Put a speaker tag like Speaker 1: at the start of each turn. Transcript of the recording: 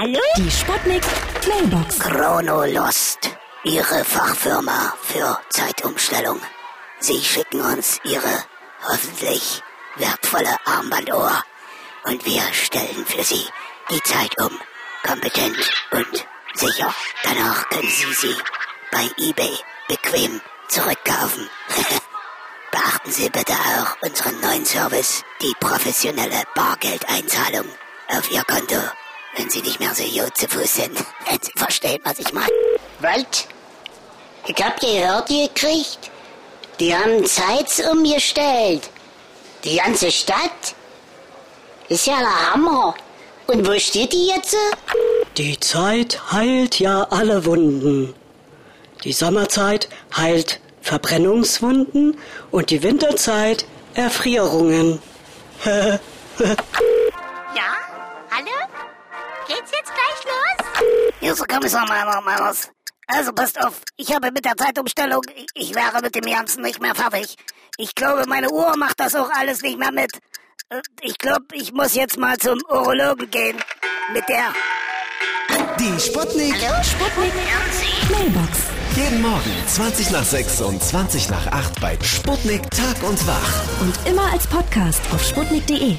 Speaker 1: Hallo?
Speaker 2: Die Sputnik Mailbox.
Speaker 3: Chronolost, Ihre Fachfirma für Zeitumstellung. Sie schicken uns Ihre hoffentlich wertvolle Armbanduhr und wir stellen für Sie die Zeit um. Kompetent und sicher. Danach können Sie sie bei eBay bequem zurückkaufen. Beachten Sie bitte auch unseren neuen Service, die professionelle Bargeldeinzahlung auf Ihr Konto, wenn Sie nicht mehr so gut zu Fuß sind. Wenn Sie verstehen, was ich meine.
Speaker 1: Was? Ich hab gehört, ihr kriegt. Die haben Zeit umgestellt. Die ganze Stadt. Ist ja der Hammer. Und wo steht die jetzt?
Speaker 4: Die Zeit heilt ja alle Wunden. Die Sommerzeit heilt Verbrennungswunden und die Winterzeit Erfrierungen.
Speaker 5: Ja? Hallo? Geht's jetzt gleich los?
Speaker 3: Hier ist der Kommissar meiner Meiners. Also passt auf, ich habe mit der Zeitumstellung, ich- wäre mit dem Ganzen nicht mehr fertig. Ich glaube, meine Uhr macht das auch alles nicht mehr mit. Äh, Ich glaube, ich muss jetzt mal zum Urologen gehen. Mit der.
Speaker 6: Die Sputnik.
Speaker 2: Sputnik Mailbox.
Speaker 6: Jeden Morgen 20 nach 6 und 20 nach 8 bei Sputnik Tag und Wach.
Speaker 2: Und immer als Podcast auf sputnik.de.